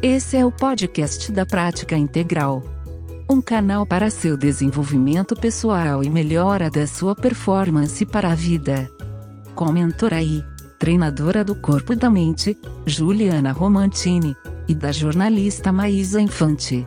Esse é o podcast da Prática Integral. Um canal para seu desenvolvimento pessoal e melhora da sua performance para a vida. Com aí, treinadora do corpo e da mente, Juliana Romantini, e da jornalista Maísa Infante.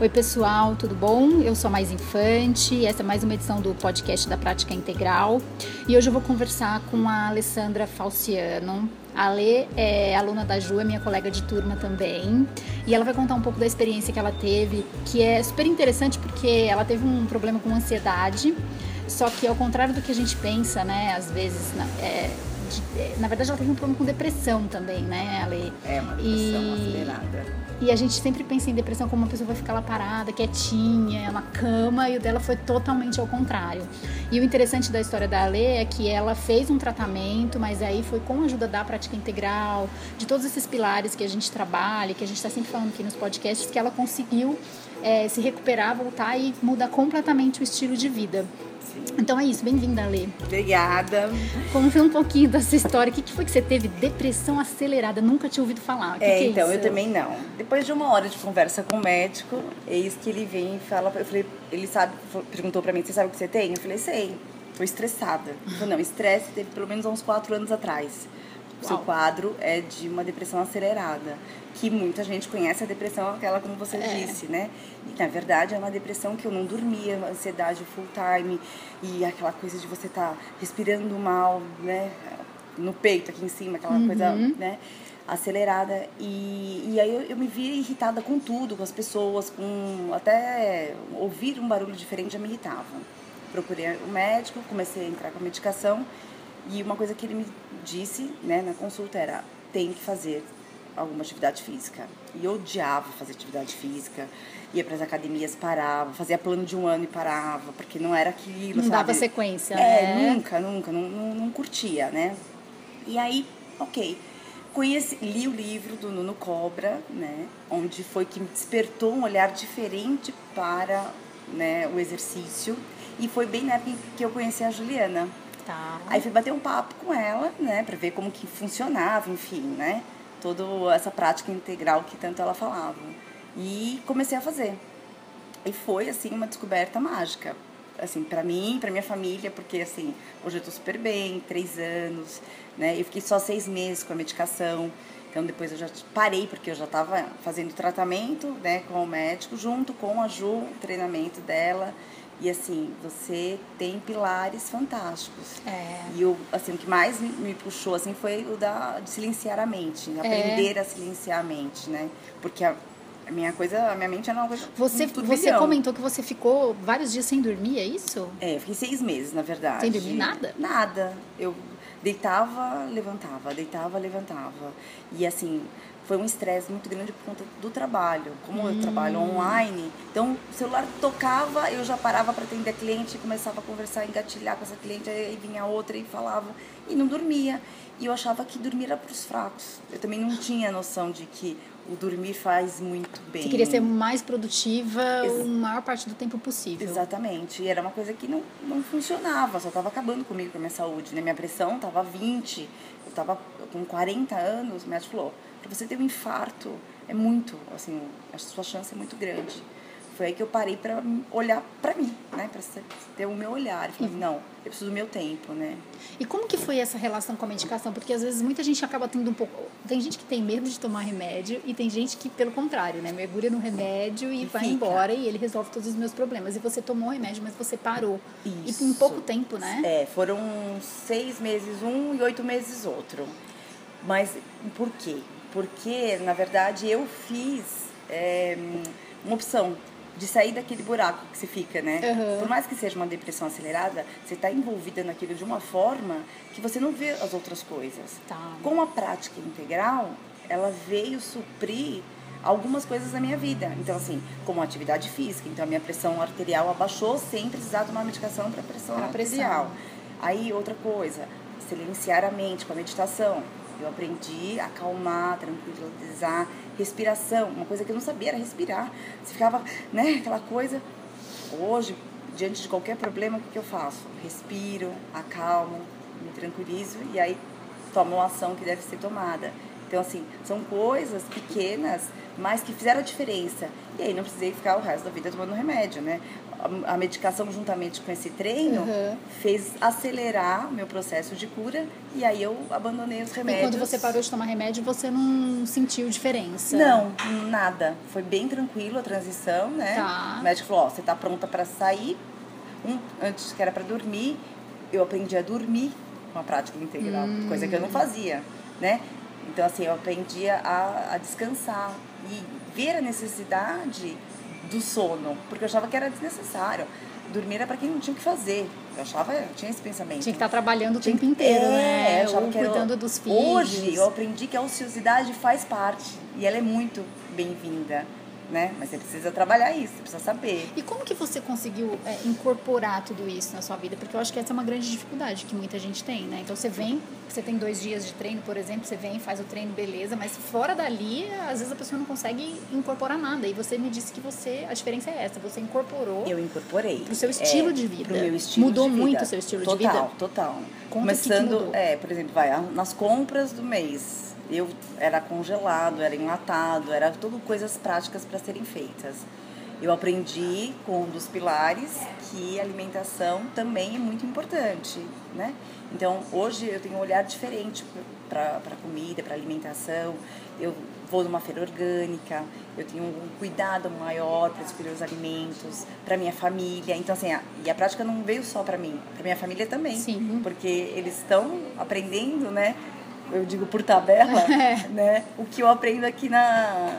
Oi, pessoal, tudo bom? Eu sou a Mais Infante, essa é mais uma edição do podcast da Prática Integral e hoje eu vou conversar com a Alessandra Falciano. A Lê é aluna da Ju, é minha colega de turma também, e ela vai contar um pouco da experiência que ela teve, que é super interessante porque ela teve um problema com ansiedade, só que ao contrário do que a gente pensa, né, às vezes, é, de, é, na verdade ela teve um problema com depressão também, né, Ale? É, uma depressão e... acelerada e a gente sempre pensa em depressão como uma pessoa vai ficar lá parada, quietinha, na cama, e o dela foi totalmente ao contrário. E o interessante da história da Ale é que ela fez um tratamento, mas aí foi com a ajuda da prática integral, de todos esses pilares que a gente trabalha, que a gente está sempre falando aqui nos podcasts, que ela conseguiu é, se recuperar, voltar e mudar completamente o estilo de vida. Então é isso, bem-vinda, Lê. Obrigada. Conta um pouquinho dessa história. O que, foi que você teve? Depressão acelerada, nunca tinha ouvido falar. Que é, que é então, isso? eu também não. Depois de uma hora de conversa com o médico, eis que ele vem e fala, eu falei, ele sabe, perguntou pra mim, você sabe o que você tem? Eu falei, sei. Tô estressada. Ele falou, não, estresse teve pelo menos uns quatro anos atrás. O seu quadro é de uma depressão acelerada, que muita gente conhece a depressão, aquela como você é. disse, né? E na verdade é uma depressão que eu não dormia, ansiedade full time e aquela coisa de você estar tá respirando mal, né? No peito, aqui em cima, aquela uhum. coisa, né? acelerada e, e aí eu, eu, me via irritada com tudo, com as pessoas, com até ouvir um barulho diferente já me irritava. Procurei o um médico, comecei a entrar com a medicação e uma coisa que ele me disse né, na consulta era: tem que fazer alguma atividade física. E eu odiava fazer atividade física. Ia para as academias, parava, fazia plano de um ano e parava, porque não era aquilo. Não sabe? dava sequência, é, né? nunca, nunca, não, não, não curtia, né? E aí, ok. Conheci, li o livro do Nuno Cobra, né? Onde foi que me despertou um olhar diferente para né, o exercício. E foi bem na época que eu conheci a Juliana. Tá. Aí fui bater um papo com ela, né, para ver como que funcionava, enfim, né, toda essa prática integral que tanto ela falava. E comecei a fazer. E foi assim uma descoberta mágica, assim, para mim, para minha família, porque assim, hoje eu tô super bem, três anos, né, eu fiquei só seis meses com a medicação. Então depois eu já parei porque eu já estava fazendo tratamento, né, com o médico junto com a Ju, treinamento dela. E assim, você tem pilares fantásticos. É. E o, assim, o que mais me, me, puxou assim foi o da de silenciar a mente, é. aprender a silenciar a mente, né? Porque a, a minha coisa, a minha mente era uma coisa. Você, você comentou que você ficou vários dias sem dormir, é isso? É, eu fiquei seis meses, na verdade. Sem dormir nada? Nada. Eu deitava, levantava, deitava, levantava. E assim, foi um estresse muito grande por conta do trabalho. Como hum. eu trabalho online, então o celular tocava, eu já parava para atender a cliente, começava a conversar, engatilhar com essa cliente, aí vinha outra e falava e não dormia. E eu achava que dormir era para os fracos. Eu também não tinha noção de que o dormir faz muito bem. Você queria ser mais produtiva Ex a maior parte do tempo possível. Exatamente. E era uma coisa que não, não funcionava, só estava acabando comigo, com a minha saúde. Né? Minha pressão estava 20, eu estava com 40 anos, o médico falou, para você ter um infarto é muito, assim, a sua chance é muito grande. Foi aí que eu parei para olhar para mim, né, para ter o meu olhar. falei, não, eu preciso do meu tempo, né? E como que foi essa relação com a medicação? Porque às vezes muita gente acaba tendo um pouco, tem gente que tem medo de tomar remédio e tem gente que pelo contrário, né, mergulha no remédio e, e vai fica. embora e ele resolve todos os meus problemas. E você tomou remédio, mas você parou. Isso. E em pouco tempo, né? É, foram seis meses um e oito meses outro. Mas por quê? porque na verdade eu fiz é, uma opção de sair daquele buraco que você fica, né? Uhum. Por mais que seja uma depressão acelerada, você está envolvida naquilo de uma forma que você não vê as outras coisas. Tá. Com a prática integral, ela veio suprir algumas coisas da minha vida. Então, assim, como atividade física. Então, a minha pressão arterial abaixou sem precisar de uma medicação para pressão pra arterial. Pressão. Aí, outra coisa, silenciar a mente com a meditação. Eu aprendi a acalmar, tranquilizar, respiração, uma coisa que eu não sabia era respirar. Você ficava, né, aquela coisa. Hoje, diante de qualquer problema, o que, que eu faço? Respiro, acalmo, me tranquilizo e aí tomo a ação que deve ser tomada. Então, assim, são coisas pequenas, mas que fizeram a diferença. E aí não precisei ficar o resto da vida tomando remédio, né? A, a medicação, juntamente com esse treino, Uhum. fez acelerar o meu processo de cura. E aí eu abandonei os E remédios. quando você parou de tomar remédio, você não sentiu diferença? Não, nada. Foi bem tranquilo a transição, né? Tá. O médico falou, ó, você tá pronta para sair. Um, antes que era para dormir, eu aprendi a dormir com a prática integral, Hum. coisa que eu não fazia, né? Então, assim, eu aprendi a, a descansar e ver a necessidade do sono, porque eu achava que era desnecessário. Dormir era para quem não tinha o que fazer. Eu achava, eu tinha esse pensamento. Tinha que estar trabalhando o Tinha tempo que- inteiro, é, né? eu achava Ou que era- cuidando dos filhos. Hoje eu aprendi que a ociosidade faz parte e ela é muito bem-vinda, né? Mas você precisa trabalhar isso, você precisa saber. E como que você conseguiu é, incorporar tudo isso na sua vida? Porque eu acho que essa é uma grande dificuldade que muita gente tem, né? Então você vem, você tem dois dias de treino, por exemplo, você vem, faz o treino, beleza, mas fora dali, às vezes a pessoa não consegue incorporar nada. E você me disse que você, a diferença é essa, você incorporou. Eu incorporei. Pro seu estilo é, de vida. Pro meu estilo Mudou de vida. muito o seu estilo de total, vida? Total, total. Conta o que que Começando, é, por exemplo, vai, nas compras do mês. Eu era congelado, era enlatado, era tudo coisas práticas para serem feitas. Eu aprendi com um dos pilares que a alimentação também é muito importante, né? Então, hoje eu tenho um olhar diferente para a comida, para alimentação. Eu vou numa feira orgânica, eu tenho um cuidado maior para escolher os alimentos, para minha família. Então, assim, a, e a prática não veio só para mim, para minha família também. Sim. Porque eles estão aprendendo, né? Eu digo por tabela, É. né? O que eu aprendo aqui na,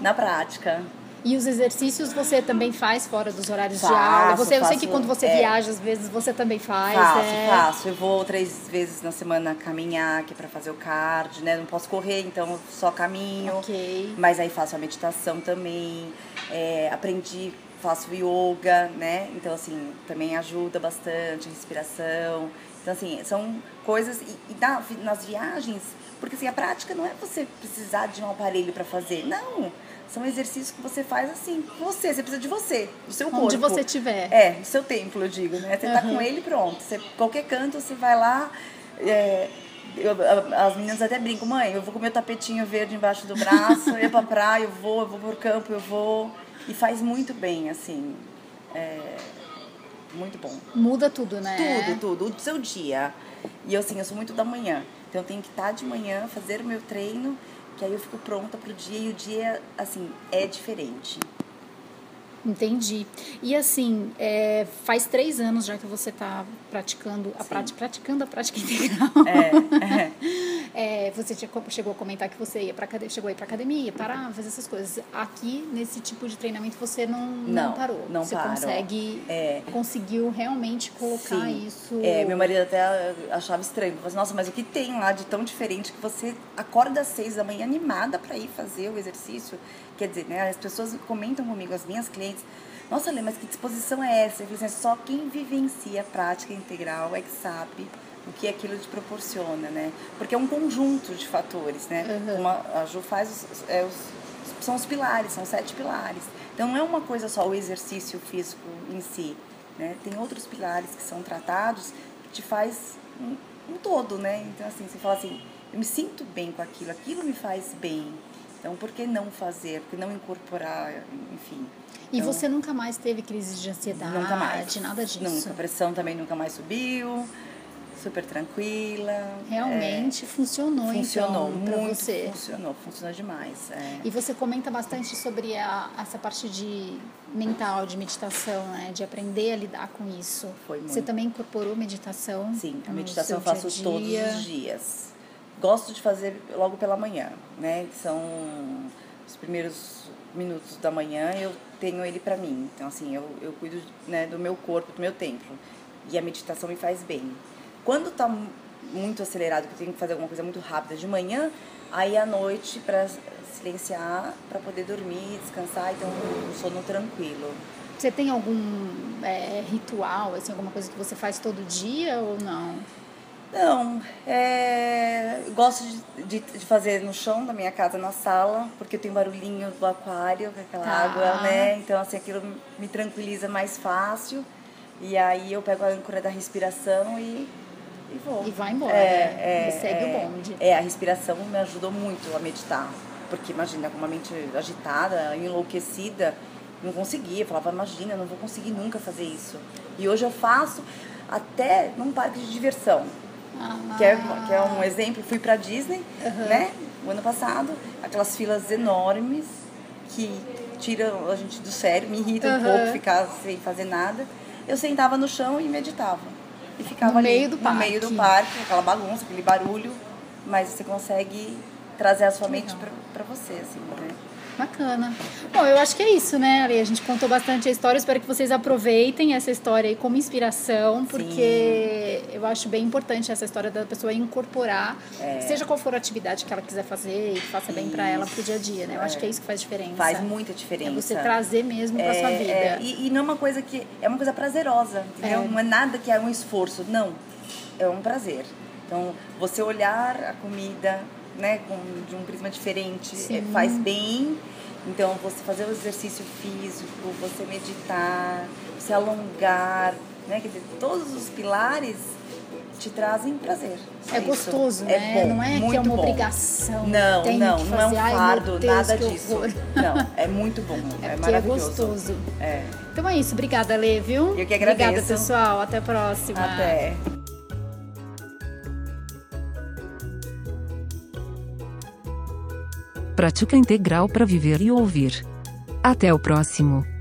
na prática. E os exercícios você também faz fora dos horários de Faço, aula? Você, eu sei que faço, quando você é. viaja, às vezes, você também faz. Faço, é. faço. Eu vou três vezes na semana caminhar, que é pra fazer o card, né? Não posso correr, então só caminho. Ok. Mas aí faço a meditação também. É, aprendi, faço yoga, né? Então, assim, também ajuda bastante, respiração. Então, assim, são coisas. E, e na- nas viagens, porque assim, a prática não é você precisar de um aparelho pra fazer. Não. São exercícios que você faz assim, você, você precisa de você, do seu corpo. Onde você estiver. É, no seu templo, eu digo, né? Você tá Uhum. com ele pronto. Você, qualquer canto, você vai lá. é, eu- as meninas até brincam, mãe, eu vou com meu tapetinho verde embaixo do braço, eu ia pra praia, eu vou, eu vou pro campo, eu vou. E faz muito bem, assim. É, muito bom. Muda tudo, né? Tudo, tudo. O seu dia. E eu, assim, eu sou muito da manhã. Então eu tenho que estar de manhã, fazer o meu treino, que aí eu fico pronta pro dia. E o dia, assim, é diferente. Entendi. E assim, é, faz três anos já que você está praticando a prática, praticando a prática integral. É, é. É, você chegou a comentar que você ia para chegou a ir para academia, parar, fazer essas coisas. Aqui nesse tipo de treinamento você não, não, Não, parou. não você paro. consegue É. conseguiu realmente colocar Sim. isso. É, meu marido até achava estranho. Falou assim, nossa, mas o que tem lá de tão diferente que você acorda às seis da manhã animada para ir fazer o exercício? Quer dizer, né, as pessoas comentam comigo, as minhas clientes, nossa, Lê, mas que disposição é essa? Eu falei assim, só quem vivencia a prática integral é que sabe o que aquilo te proporciona, né? Porque é um conjunto de fatores, né? Uhum. A Ju faz os, é, os- são os pilares, são sete pilares. Então não é uma coisa só o exercício físico em si, né? Tem outros pilares que são tratados que te faz um, um todo, né? Então assim, você fala assim, eu me sinto bem com aquilo, aquilo me faz bem. Então por que não fazer? Por que não incorporar, enfim? E Então, você nunca mais teve crise de ansiedade, nunca mais. nada disso. Nunca, a pressão também nunca mais subiu. Super tranquila. Realmente funcionou, é, funcionou então para você. funcionou, funcionou demais. é. E você comenta bastante sobre a, essa parte de mental, de meditação, né? De aprender a lidar com isso. Foi muito. Você também incorporou meditação? Sim, a meditação eu faço dia a todos dia? os dias. Gosto de fazer logo pela manhã, né? São os primeiros minutos da manhã, eu tenho ele pra mim. Então, assim, eu, eu cuido né, do meu corpo, do meu templo. E a meditação me faz bem. Quando tá mu- muito acelerado, que eu tenho que fazer alguma coisa muito rápida de manhã, aí à noite pra silenciar, pra poder dormir, descansar, então um sono tranquilo. Você tem algum é, ritual, assim, alguma coisa que você faz todo dia ou não? Não, é, gosto de, de, de fazer no chão da minha casa, na sala, porque eu tenho barulhinho do aquário, com aquela Tá. água, né? Então, assim, aquilo me tranquiliza mais fácil. E aí eu pego a âncora da respiração e e vou. E vai embora. É, segue é, o bonde. É, a respiração me ajudou muito a meditar. Porque imagina, com uma mente agitada, enlouquecida, não conseguia. Eu falava, imagina, não vou conseguir nunca fazer isso. E hoje eu faço até num parque de diversão. Ah, Que é, que é um exemplo, fui pra Disney, Uhum. né? O ano passado, aquelas filas enormes que tiram a gente do sério, me irrita um Uhum. pouco ficar sem fazer nada. Eu sentava no chão e meditava. E ficava No ali, meio do no parque. meio do parque, aquela bagunça, aquele barulho, mas você consegue trazer a sua mente pra você, assim, né? Bacana. Bom, eu acho que é isso, né, Ale? A gente contou bastante a história. Espero que vocês aproveitem essa história aí como inspiração, porque eu acho bem importante essa história da pessoa incorporar, É. seja qual for a atividade que ela quiser fazer e faça bem pra ela pro dia a dia, né? Eu acho que é isso que faz diferença. Faz muita É diferença. você trazer mesmo pra sua vida. É, e, e não é uma coisa que. É uma coisa prazerosa, entendeu? É. Não é nada que é um esforço. Não. É um prazer. Então, você olhar a comida, né, com, de um prisma diferente, é, faz bem. Então, você fazer o exercício físico, você meditar, você alongar, né? Quer dizer, todos os pilares te trazem prazer. É isso. gostoso, É né? bom, não é que é uma bom. obrigação. Não, tenho não, que não é um fazer. Ai, fardo, nada disso. Não, é muito bom, É é, é maravilhoso. gostoso. É. Então é isso. Obrigada, Lê, viu? Eu que Obrigada, agradeço. pessoal. Até a próxima. Até. Prática integral para viver e ouvir. Até o próximo.